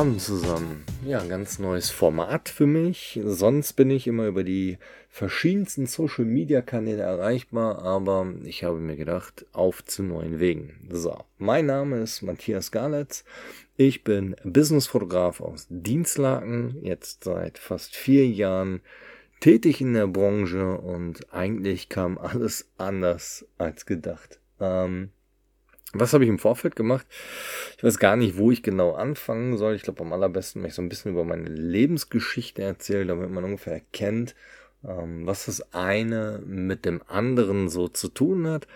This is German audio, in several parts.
Abend zusammen. Ja, ein ganz neues Format für mich. Sonst bin ich immer über die verschiedensten Social Media Kanäle erreichbar, aber ich habe mir gedacht, auf zu neuen Wegen. So, mein Name ist Matthias Galitz. Ich bin Businessfotograf aus Dienstlaken, jetzt seit fast vier Jahren tätig in der Branche und eigentlich kam alles anders als gedacht. Ähm, was habe ich im Vorfeld gemacht? Ich weiß gar nicht, wo ich genau anfangen soll. Ich glaube, am allerbesten, wenn ich so ein bisschen über meine Lebensgeschichte erzähle, damit man ungefähr erkennt, ähm, was das eine mit dem anderen so zu tun hat.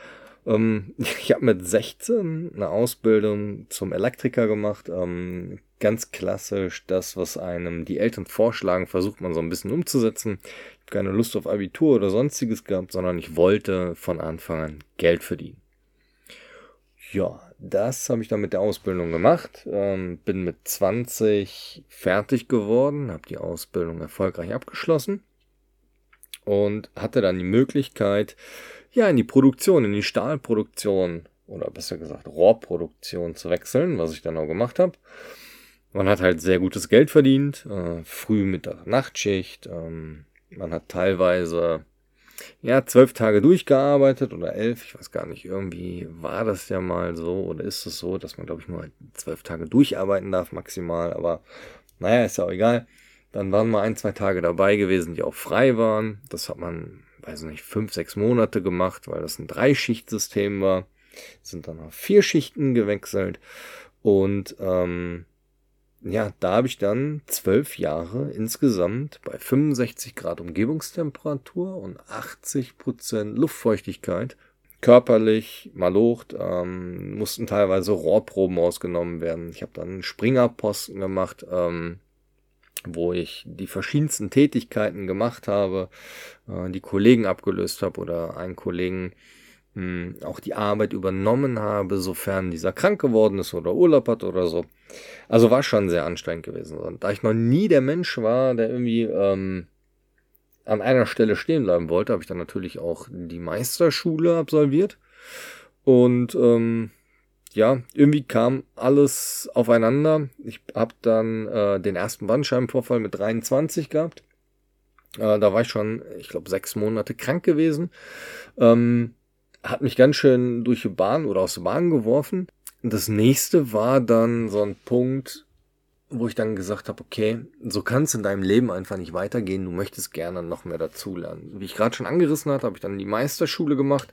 Ähm, ich habe mit 16 eine Ausbildung zum Elektriker gemacht. Ähm, ganz klassisch das, was einem die Eltern vorschlagen, versucht man so ein bisschen umzusetzen. Ich habe keine Lust auf Abitur oder sonstiges gehabt, sondern ich wollte von Anfang an Geld verdienen. Ja, das habe ich dann mit der Ausbildung gemacht. Ähm, bin mit 20 fertig geworden, habe die Ausbildung erfolgreich abgeschlossen und hatte dann die Möglichkeit, ja, in die Produktion, in die Stahlproduktion oder besser gesagt Rohrproduktion zu wechseln, was ich dann auch gemacht habe. Man hat halt sehr gutes Geld verdient, äh, früh, Mittag, Nachtschicht. Ähm, man hat teilweise ja, zwölf Tage durchgearbeitet oder elf, ich weiß gar nicht, irgendwie war das ja mal so oder ist es so, dass man, glaube ich, nur zwölf Tage durcharbeiten darf maximal, aber naja, ist ja auch egal. Dann waren mal ein, zwei Tage dabei gewesen, die auch frei waren. Das hat man, weiß nicht, fünf, sechs Monate gemacht, weil das ein Dreischichtsystem war. Sind dann auf vier Schichten gewechselt und ähm, ja, da habe ich dann zwölf Jahre insgesamt bei 65 Grad Umgebungstemperatur und 80 Prozent Luftfeuchtigkeit körperlich malocht, ähm, mussten teilweise Rohrproben ausgenommen werden. Ich habe dann Springerposten gemacht, ähm, wo ich die verschiedensten Tätigkeiten gemacht habe, äh, die Kollegen abgelöst habe oder einen Kollegen hm, auch die Arbeit übernommen habe, sofern dieser krank geworden ist oder Urlaub hat oder so. Also war schon sehr anstrengend gewesen. Und da ich noch nie der Mensch war, der irgendwie ähm, an einer Stelle stehen bleiben wollte, habe ich dann natürlich auch die Meisterschule absolviert. Und ähm, ja, irgendwie kam alles aufeinander. Ich habe dann äh, den ersten Bandscheibenvorfall mit 23 gehabt. Äh, da war ich schon, ich glaube, sechs Monate krank gewesen. Ähm, hat mich ganz schön durch die Bahn oder aus der Bahn geworfen. Das nächste war dann so ein Punkt, wo ich dann gesagt habe, okay, so kann es in deinem Leben einfach nicht weitergehen. Du möchtest gerne noch mehr dazulernen. Wie ich gerade schon angerissen hatte, habe ich dann die Meisterschule gemacht,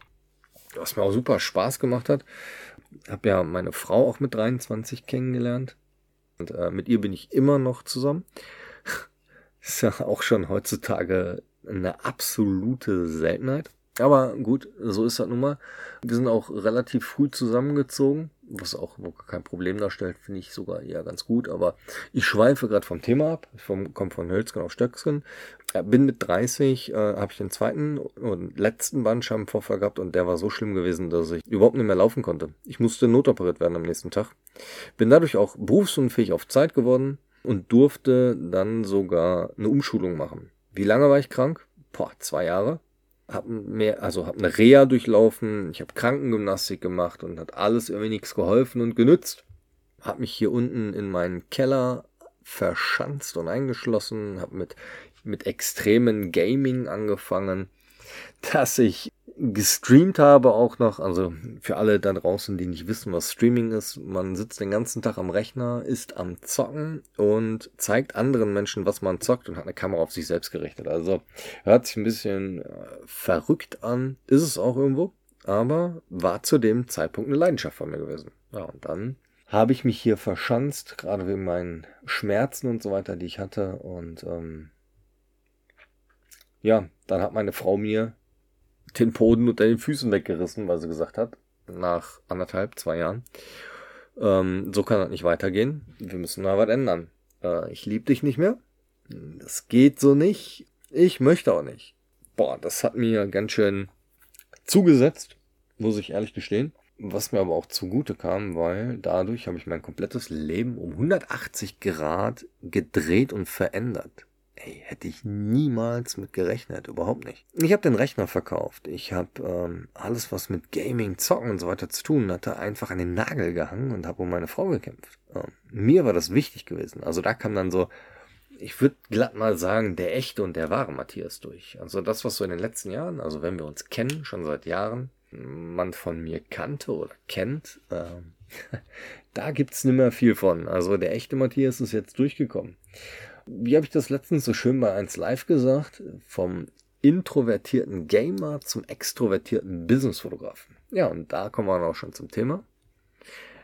was mir auch super Spaß gemacht hat. Habe ja meine Frau auch mit 23 kennengelernt und äh, mit ihr bin ich immer noch zusammen. Ist ja auch schon heutzutage eine absolute Seltenheit. Aber gut, so ist das nun mal. Wir sind auch relativ früh zusammengezogen, was auch kein Problem darstellt, finde ich sogar eher ganz gut. Aber ich schweife gerade vom Thema ab. Ich komme von Hölzgen auf Stöcksken. Bin mit 30, äh, habe ich den zweiten und letzten Bandscheibenvorfall gehabt und der war so schlimm gewesen, dass ich überhaupt nicht mehr laufen konnte. Ich musste notoperiert werden am nächsten Tag. Bin dadurch auch berufsunfähig auf Zeit geworden und durfte dann sogar eine Umschulung machen. Wie lange war ich krank? Boah, zwei Jahre habe mehr, also habe eine Reha durchlaufen, ich habe Krankengymnastik gemacht und hat alles irgendwie nichts geholfen und genützt. Habe mich hier unten in meinen Keller verschanzt und eingeschlossen, habe mit mit extremen Gaming angefangen, dass ich gestreamt habe auch noch, also für alle da draußen, die nicht wissen, was Streaming ist, man sitzt den ganzen Tag am Rechner, ist am Zocken und zeigt anderen Menschen, was man zockt und hat eine Kamera auf sich selbst gerichtet. Also hört sich ein bisschen äh, verrückt an, ist es auch irgendwo, aber war zu dem Zeitpunkt eine Leidenschaft von mir gewesen. Ja, und dann habe ich mich hier verschanzt, gerade wegen meinen Schmerzen und so weiter, die ich hatte und ähm, ja, dann hat meine Frau mir den Boden unter den Füßen weggerissen, weil sie gesagt hat, nach anderthalb, zwei Jahren, ähm, so kann das nicht weitergehen. Wir müssen da was ändern. Äh, ich liebe dich nicht mehr. Das geht so nicht. Ich möchte auch nicht. Boah, das hat mir ganz schön zugesetzt, muss ich ehrlich gestehen. Was mir aber auch zugute kam, weil dadurch habe ich mein komplettes Leben um 180 Grad gedreht und verändert ey, hätte ich niemals mit gerechnet, überhaupt nicht. Ich habe den Rechner verkauft. Ich habe ähm, alles, was mit Gaming, Zocken und so weiter zu tun hatte, einfach an den Nagel gehangen und habe um meine Frau gekämpft. Ähm, mir war das wichtig gewesen. Also da kam dann so, ich würde glatt mal sagen, der echte und der wahre Matthias durch. Also das, was so in den letzten Jahren, also wenn wir uns kennen, schon seit Jahren, man von mir kannte oder kennt, ähm, da gibt's nimmer viel von. Also der echte Matthias ist jetzt durchgekommen. Wie habe ich das letztens so schön bei 1 Live gesagt? Vom introvertierten Gamer zum extrovertierten Businessfotografen. Ja, und da kommen wir dann auch schon zum Thema.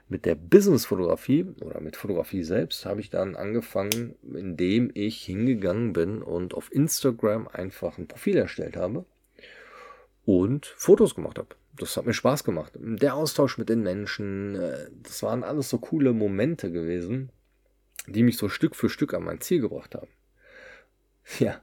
Mit der Businessfotografie oder mit Fotografie selbst habe ich dann angefangen, indem ich hingegangen bin und auf Instagram einfach ein Profil erstellt habe und Fotos gemacht habe. Das hat mir Spaß gemacht. Der Austausch mit den Menschen, äh, das waren alles so coole Momente gewesen, die mich so Stück für Stück an mein Ziel gebracht haben. Ja,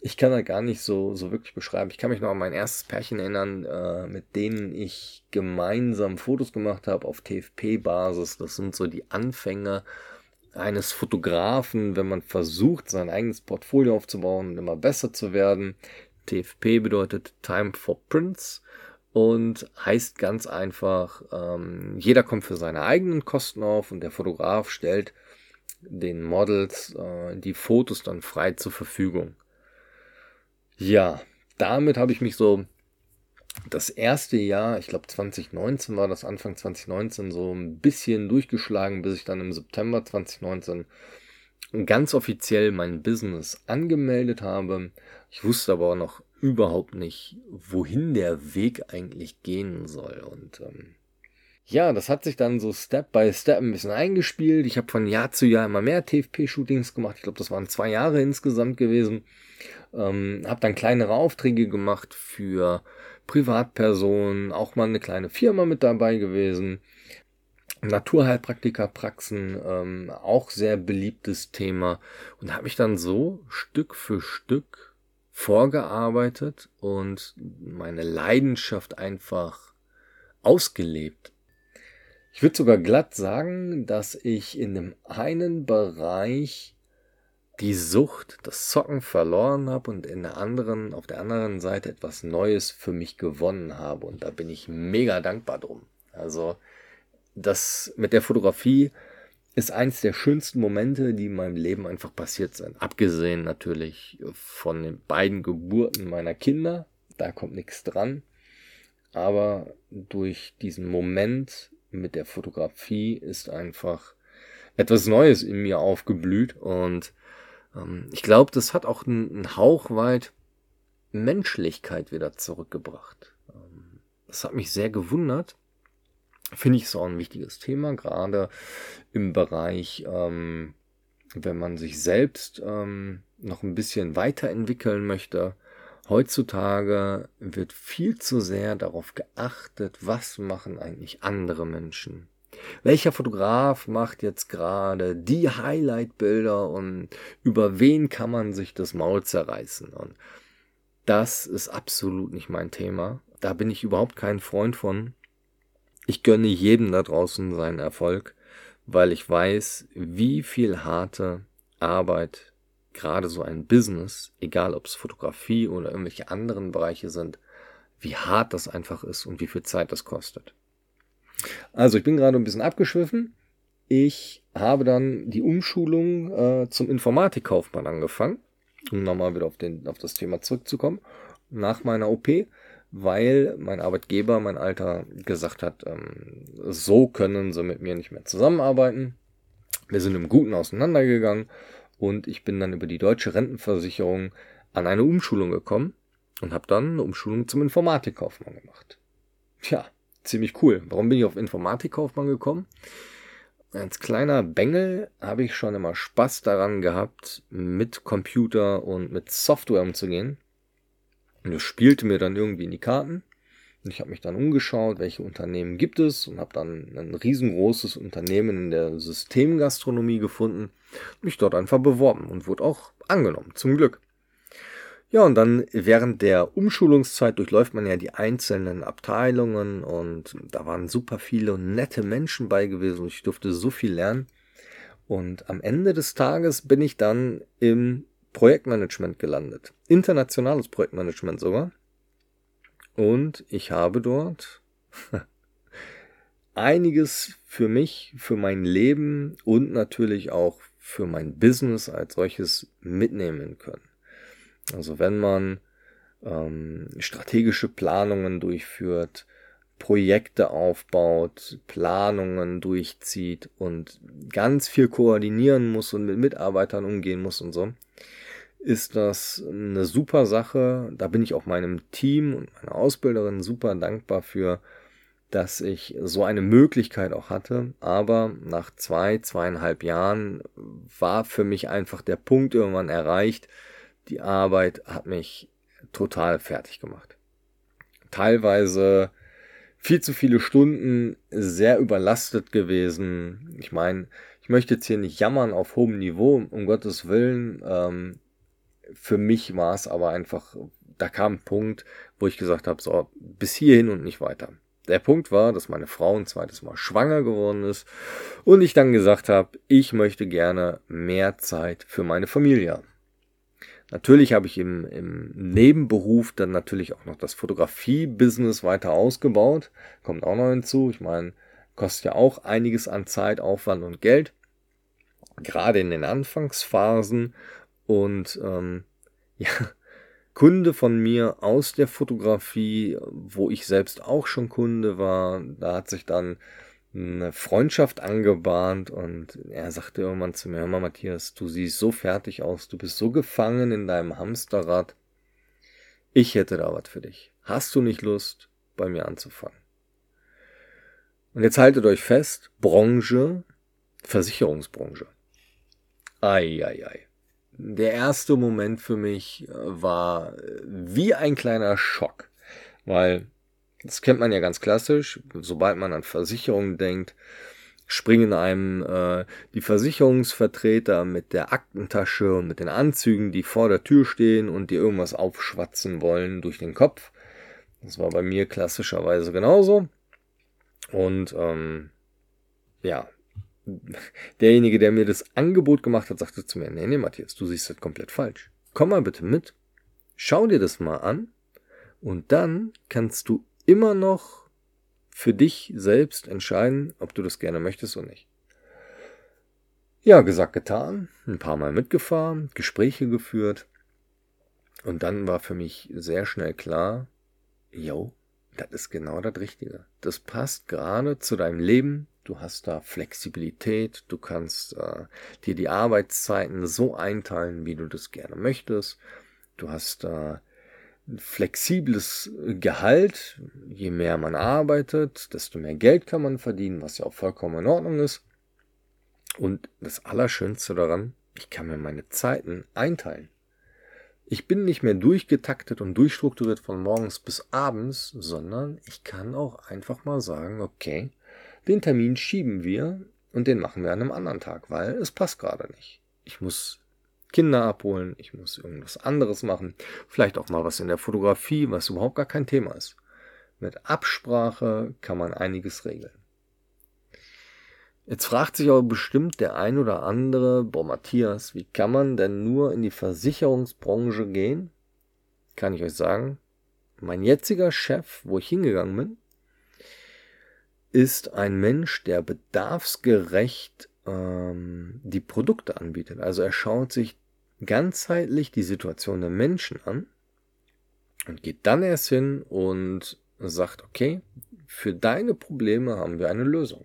ich kann da gar nicht so, so wirklich beschreiben. Ich kann mich noch an mein erstes Pärchen erinnern, äh, mit denen ich gemeinsam Fotos gemacht habe auf TFP-Basis. Das sind so die Anfänge eines Fotografen, wenn man versucht, sein eigenes Portfolio aufzubauen und immer besser zu werden. TFP bedeutet Time for Prints und heißt ganz einfach, ähm, jeder kommt für seine eigenen Kosten auf und der Fotograf stellt den Models äh, die Fotos dann frei zur Verfügung. Ja, damit habe ich mich so das erste Jahr, ich glaube 2019 war das Anfang 2019, so ein bisschen durchgeschlagen, bis ich dann im September 2019 ganz offiziell mein Business angemeldet habe. Ich wusste aber auch noch überhaupt nicht, wohin der Weg eigentlich gehen soll. Und ähm, ja, das hat sich dann so Step by Step ein bisschen eingespielt. Ich habe von Jahr zu Jahr immer mehr TFP-Shootings gemacht. Ich glaube, das waren zwei Jahre insgesamt gewesen. Ähm, habe dann kleinere Aufträge gemacht für Privatpersonen, auch mal eine kleine Firma mit dabei gewesen. Naturheilpraktikerpraxen, ähm, auch sehr beliebtes Thema und habe mich dann so Stück für Stück vorgearbeitet und meine Leidenschaft einfach ausgelebt. Ich würde sogar glatt sagen, dass ich in dem einen Bereich die Sucht, das Zocken verloren habe und in der anderen, auf der anderen Seite etwas Neues für mich gewonnen habe. Und da bin ich mega dankbar drum. Also das mit der Fotografie ist eins der schönsten Momente, die in meinem Leben einfach passiert sind. Abgesehen natürlich von den beiden Geburten meiner Kinder. Da kommt nichts dran. Aber durch diesen Moment mit der Fotografie ist einfach etwas Neues in mir aufgeblüht. Und ähm, ich glaube, das hat auch einen Hauch weit Menschlichkeit wieder zurückgebracht. Ähm, das hat mich sehr gewundert finde ich auch ein wichtiges Thema, gerade im Bereich, ähm, wenn man sich selbst ähm, noch ein bisschen weiterentwickeln möchte. Heutzutage wird viel zu sehr darauf geachtet, was machen eigentlich andere Menschen. Welcher Fotograf macht jetzt gerade die Highlight-Bilder und über wen kann man sich das Maul zerreißen? Und das ist absolut nicht mein Thema. Da bin ich überhaupt kein Freund von. Ich gönne jedem da draußen seinen Erfolg, weil ich weiß, wie viel harte Arbeit gerade so ein Business, egal ob es Fotografie oder irgendwelche anderen Bereiche sind, wie hart das einfach ist und wie viel Zeit das kostet. Also ich bin gerade ein bisschen abgeschwiffen. Ich habe dann die Umschulung äh, zum Informatikkaufmann angefangen, um nochmal wieder auf, den, auf das Thema zurückzukommen. Nach meiner OP weil mein Arbeitgeber, mein Alter, gesagt hat, ähm, so können sie mit mir nicht mehr zusammenarbeiten. Wir sind im Guten auseinandergegangen und ich bin dann über die deutsche Rentenversicherung an eine Umschulung gekommen und habe dann eine Umschulung zum Informatikkaufmann gemacht. Tja, ziemlich cool. Warum bin ich auf Informatikkaufmann gekommen? Als kleiner Bengel habe ich schon immer Spaß daran gehabt, mit Computer und mit Software umzugehen. Und das spielte mir dann irgendwie in die Karten. Und ich habe mich dann umgeschaut, welche Unternehmen gibt es und habe dann ein riesengroßes Unternehmen in der Systemgastronomie gefunden, mich dort einfach beworben und wurde auch angenommen, zum Glück. Ja, und dann während der Umschulungszeit durchläuft man ja die einzelnen Abteilungen und da waren super viele nette Menschen bei gewesen und ich durfte so viel lernen. Und am Ende des Tages bin ich dann im Projektmanagement gelandet. Internationales Projektmanagement sogar. Und ich habe dort einiges für mich, für mein Leben und natürlich auch für mein Business als solches mitnehmen können. Also wenn man ähm, strategische Planungen durchführt, Projekte aufbaut, Planungen durchzieht und ganz viel koordinieren muss und mit Mitarbeitern umgehen muss und so, ist das eine super Sache. Da bin ich auch meinem Team und meiner Ausbilderin super dankbar für, dass ich so eine Möglichkeit auch hatte. Aber nach zwei, zweieinhalb Jahren war für mich einfach der Punkt irgendwann erreicht. Die Arbeit hat mich total fertig gemacht. Teilweise viel zu viele Stunden, sehr überlastet gewesen. Ich meine, ich möchte jetzt hier nicht jammern auf hohem Niveau, um Gottes Willen. Ähm, für mich war es aber einfach, da kam ein Punkt, wo ich gesagt habe, so, bis hierhin und nicht weiter. Der Punkt war, dass meine Frau ein zweites Mal schwanger geworden ist und ich dann gesagt habe, ich möchte gerne mehr Zeit für meine Familie haben. Natürlich habe ich im, im Nebenberuf dann natürlich auch noch das Fotografie-Business weiter ausgebaut. Kommt auch noch hinzu. Ich meine, kostet ja auch einiges an Zeit, Aufwand und Geld. Gerade in den Anfangsphasen. Und ähm, ja, Kunde von mir aus der Fotografie, wo ich selbst auch schon Kunde war, da hat sich dann eine Freundschaft angebahnt und er sagte irgendwann zu mir, hör mal Matthias, du siehst so fertig aus, du bist so gefangen in deinem Hamsterrad. Ich hätte da was für dich. Hast du nicht Lust, bei mir anzufangen? Und jetzt haltet euch fest, Branche, Versicherungsbranche. Ei, ei, ei. Der erste Moment für mich war wie ein kleiner Schock, weil das kennt man ja ganz klassisch. Sobald man an Versicherungen denkt, springen einem äh, die Versicherungsvertreter mit der Aktentasche und mit den Anzügen, die vor der Tür stehen und dir irgendwas aufschwatzen wollen, durch den Kopf. Das war bei mir klassischerweise genauso. Und ähm, ja, derjenige, der mir das Angebot gemacht hat, sagte zu mir, nee, nee, Matthias, du siehst das komplett falsch. Komm mal bitte mit, schau dir das mal an und dann kannst du immer noch für dich selbst entscheiden, ob du das gerne möchtest oder nicht. Ja, gesagt, getan, ein paar Mal mitgefahren, Gespräche geführt. Und dann war für mich sehr schnell klar, yo, das ist genau das Richtige. Das passt gerade zu deinem Leben. Du hast da Flexibilität. Du kannst äh, dir die Arbeitszeiten so einteilen, wie du das gerne möchtest. Du hast äh, flexibles Gehalt. Je mehr man arbeitet, desto mehr Geld kann man verdienen, was ja auch vollkommen in Ordnung ist. Und das Allerschönste daran, ich kann mir meine Zeiten einteilen. Ich bin nicht mehr durchgetaktet und durchstrukturiert von morgens bis abends, sondern ich kann auch einfach mal sagen, okay, den Termin schieben wir und den machen wir an einem anderen Tag, weil es passt gerade nicht. Ich muss Kinder abholen, ich muss irgendwas anderes machen, vielleicht auch mal was in der Fotografie, was überhaupt gar kein Thema ist. Mit Absprache kann man einiges regeln. Jetzt fragt sich aber bestimmt der ein oder andere, boah Matthias, wie kann man denn nur in die Versicherungsbranche gehen? Kann ich euch sagen, mein jetziger Chef, wo ich hingegangen bin, ist ein Mensch, der bedarfsgerecht ähm, die Produkte anbietet. Also er schaut sich ganzheitlich die Situation der Menschen an und geht dann erst hin und sagt, okay, für deine Probleme haben wir eine Lösung.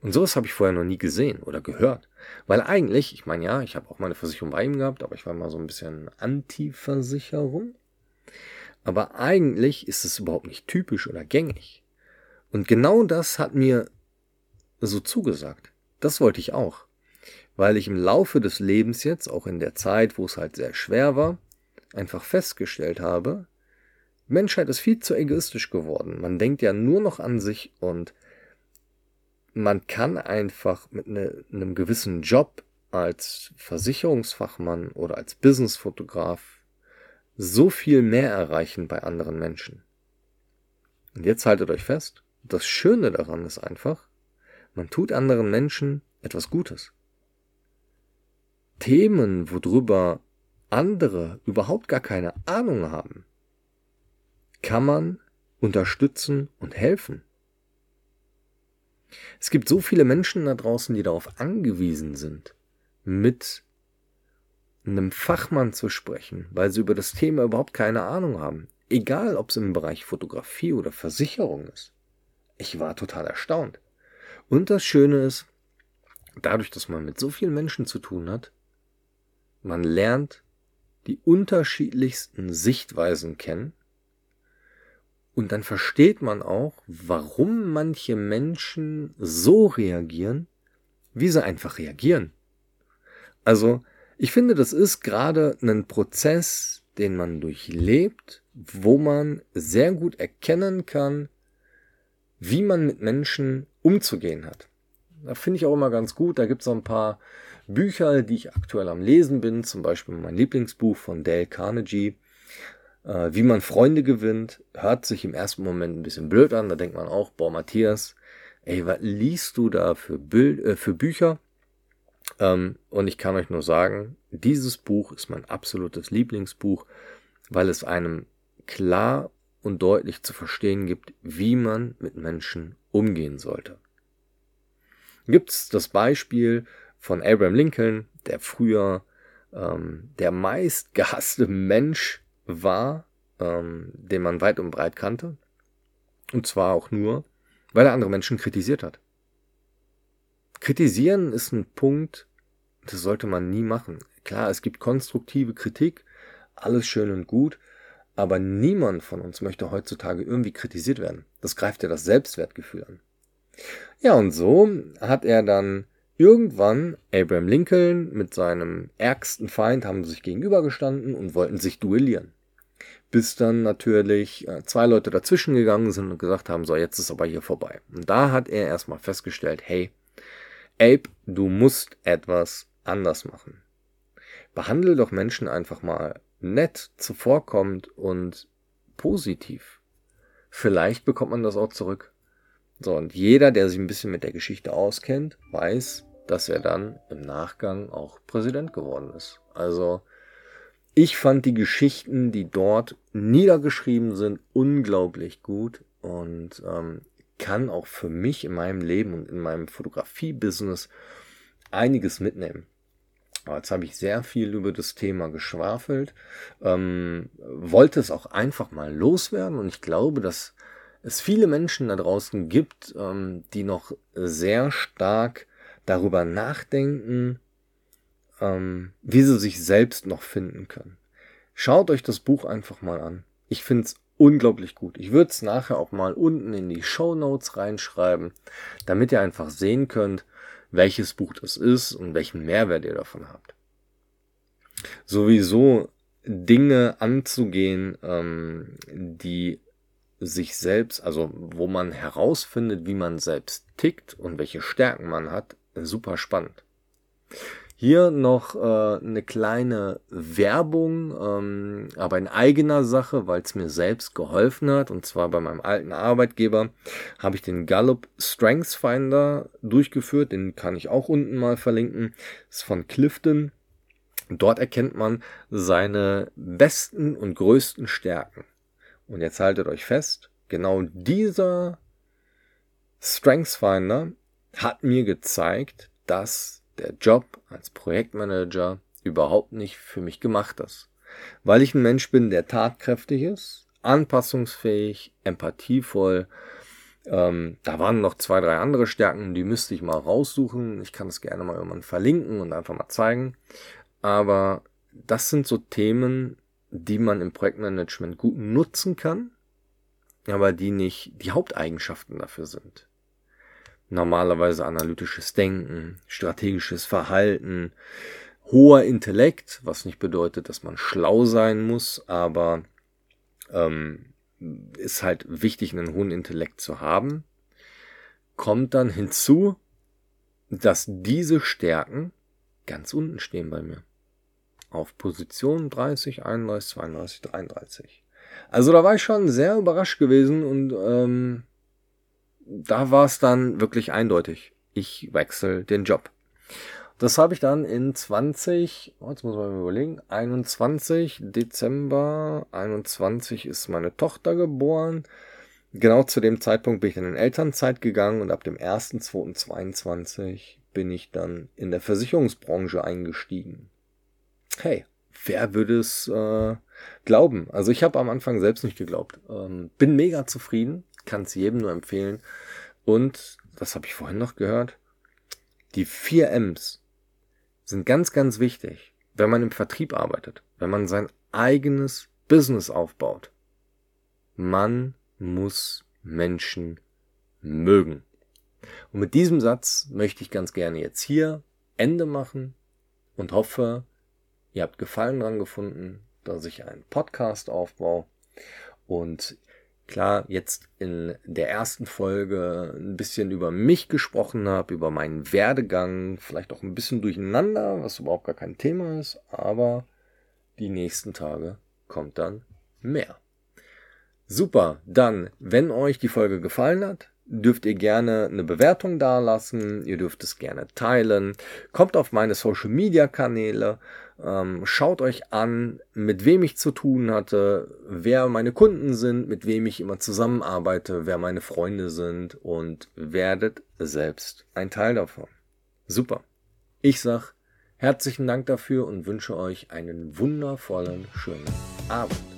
Und sowas habe ich vorher noch nie gesehen oder gehört. Weil eigentlich, ich meine ja, ich habe auch mal eine Versicherung bei ihm gehabt, aber ich war mal so ein bisschen Anti-Versicherung. Aber eigentlich ist es überhaupt nicht typisch oder gängig. Und genau das hat mir so zugesagt. Das wollte ich auch weil ich im Laufe des Lebens jetzt, auch in der Zeit, wo es halt sehr schwer war, einfach festgestellt habe, Menschheit ist viel zu egoistisch geworden. Man denkt ja nur noch an sich und man kann einfach mit ne, einem gewissen Job als Versicherungsfachmann oder als Businessfotograf so viel mehr erreichen bei anderen Menschen. Und jetzt haltet euch fest, das Schöne daran ist einfach, man tut anderen Menschen etwas Gutes. Themen, worüber andere überhaupt gar keine Ahnung haben, kann man unterstützen und helfen. Es gibt so viele Menschen da draußen, die darauf angewiesen sind, mit einem Fachmann zu sprechen, weil sie über das Thema überhaupt keine Ahnung haben. Egal, ob es im Bereich Fotografie oder Versicherung ist. Ich war total erstaunt. Und das Schöne ist, dadurch, dass man mit so vielen Menschen zu tun hat, man lernt die unterschiedlichsten Sichtweisen kennen und dann versteht man auch, warum manche Menschen so reagieren, wie sie einfach reagieren. Also, ich finde, das ist gerade ein Prozess, den man durchlebt, wo man sehr gut erkennen kann, wie man mit Menschen umzugehen hat. Da finde ich auch immer ganz gut. Da gibt es so ein paar Bücher, die ich aktuell am Lesen bin. Zum Beispiel mein Lieblingsbuch von Dale Carnegie. Äh, wie man Freunde gewinnt. Hört sich im ersten Moment ein bisschen blöd an. Da denkt man auch, boah, Matthias, ey, was liest du da für, Bild, äh, für Bücher? Ähm, und ich kann euch nur sagen, dieses Buch ist mein absolutes Lieblingsbuch, weil es einem klar und deutlich zu verstehen gibt, wie man mit Menschen umgehen sollte. Gibt es das Beispiel von Abraham Lincoln, der früher ähm, der meist gehasste Mensch war, ähm, den man weit und breit kannte. Und zwar auch nur, weil er andere Menschen kritisiert hat. Kritisieren ist ein Punkt, das sollte man nie machen. Klar, es gibt konstruktive Kritik, alles schön und gut, aber niemand von uns möchte heutzutage irgendwie kritisiert werden. Das greift ja das Selbstwertgefühl an. Ja, und so hat er dann irgendwann Abraham Lincoln mit seinem ärgsten Feind haben sich gegenübergestanden und wollten sich duellieren. Bis dann natürlich äh, zwei Leute dazwischen gegangen sind und gesagt haben, so jetzt ist aber hier vorbei. Und da hat er erstmal festgestellt, hey, Abe, du musst etwas anders machen. Behandle doch Menschen einfach mal nett, zuvorkommend und positiv. Vielleicht bekommt man das auch zurück. So, und jeder, der sich ein bisschen mit der Geschichte auskennt, weiß, dass er dann im Nachgang auch Präsident geworden ist. Also, ich fand die Geschichten, die dort niedergeschrieben sind, unglaublich gut und ähm, kann auch für mich in meinem Leben und in meinem Fotografie-Business einiges mitnehmen. Jetzt habe ich sehr viel über das Thema geschwafelt, ähm, wollte es auch einfach mal loswerden und ich glaube, dass es viele Menschen da draußen gibt, ähm, die noch sehr stark darüber nachdenken, ähm, wie sie sich selbst noch finden können. Schaut euch das Buch einfach mal an. Ich finde es unglaublich gut. Ich würde es nachher auch mal unten in die Show Notes reinschreiben, damit ihr einfach sehen könnt, welches Buch das ist und welchen Mehrwert ihr davon habt. Sowieso Dinge anzugehen, ähm, die sich selbst, also wo man herausfindet, wie man selbst tickt und welche Stärken man hat, super spannend. Hier noch äh, eine kleine Werbung, ähm, aber in eigener Sache, weil es mir selbst geholfen hat. Und zwar bei meinem alten Arbeitgeber habe ich den Gallup Strengths Finder durchgeführt. Den kann ich auch unten mal verlinken. Ist von Clifton. Dort erkennt man seine besten und größten Stärken. Und jetzt haltet euch fest, genau dieser Strengths Finder hat mir gezeigt, dass der Job als Projektmanager überhaupt nicht für mich gemacht ist. Weil ich ein Mensch bin, der tatkräftig ist, anpassungsfähig, empathievoll. Ähm, da waren noch zwei, drei andere Stärken, die müsste ich mal raussuchen. Ich kann es gerne mal irgendwann verlinken und einfach mal zeigen. Aber das sind so Themen, die man im Projektmanagement gut nutzen kann, aber die nicht die Haupteigenschaften dafür sind normalerweise analytisches Denken, strategisches Verhalten, hoher Intellekt, was nicht bedeutet, dass man schlau sein muss, aber ähm, ist halt wichtig, einen hohen Intellekt zu haben, kommt dann hinzu, dass diese Stärken ganz unten stehen bei mir. Auf Position 30, 31, 32, 33. Also da war ich schon sehr überrascht gewesen und ähm, da war es dann wirklich eindeutig. Ich wechsle den Job. das habe ich dann in 20, oh, jetzt muss man überlegen, 21 Dezember 21 ist meine Tochter geboren. Genau zu dem Zeitpunkt bin ich dann in Elternzeit gegangen und ab dem 1.2.22 bin ich dann in der Versicherungsbranche eingestiegen. Hey, wer würde es äh, glauben? Also ich habe am Anfang selbst nicht geglaubt. Ähm, bin mega zufrieden, kann es jedem nur empfehlen. Und, das habe ich vorhin noch gehört, die vier M's sind ganz, ganz wichtig, wenn man im Vertrieb arbeitet, wenn man sein eigenes Business aufbaut. Man muss Menschen mögen. Und mit diesem Satz möchte ich ganz gerne jetzt hier Ende machen und hoffe, ihr habt Gefallen dran gefunden, dass ich einen Podcast aufbaue. Und klar, jetzt in der ersten Folge ein bisschen über mich gesprochen habe, über meinen Werdegang, vielleicht auch ein bisschen durcheinander, was überhaupt gar kein Thema ist, aber die nächsten Tage kommt dann mehr. Super, dann, wenn euch die Folge gefallen hat, dürft ihr gerne eine Bewertung dalassen, ihr dürft es gerne teilen, kommt auf meine Social Media Kanäle, ähm, schaut euch an, mit wem ich zu tun hatte, wer meine Kunden sind, mit wem ich immer zusammenarbeite, wer meine Freunde sind und werdet selbst ein Teil davon. Super. Ich sag herzlichen Dank dafür und wünsche euch einen wundervollen, schönen Abend.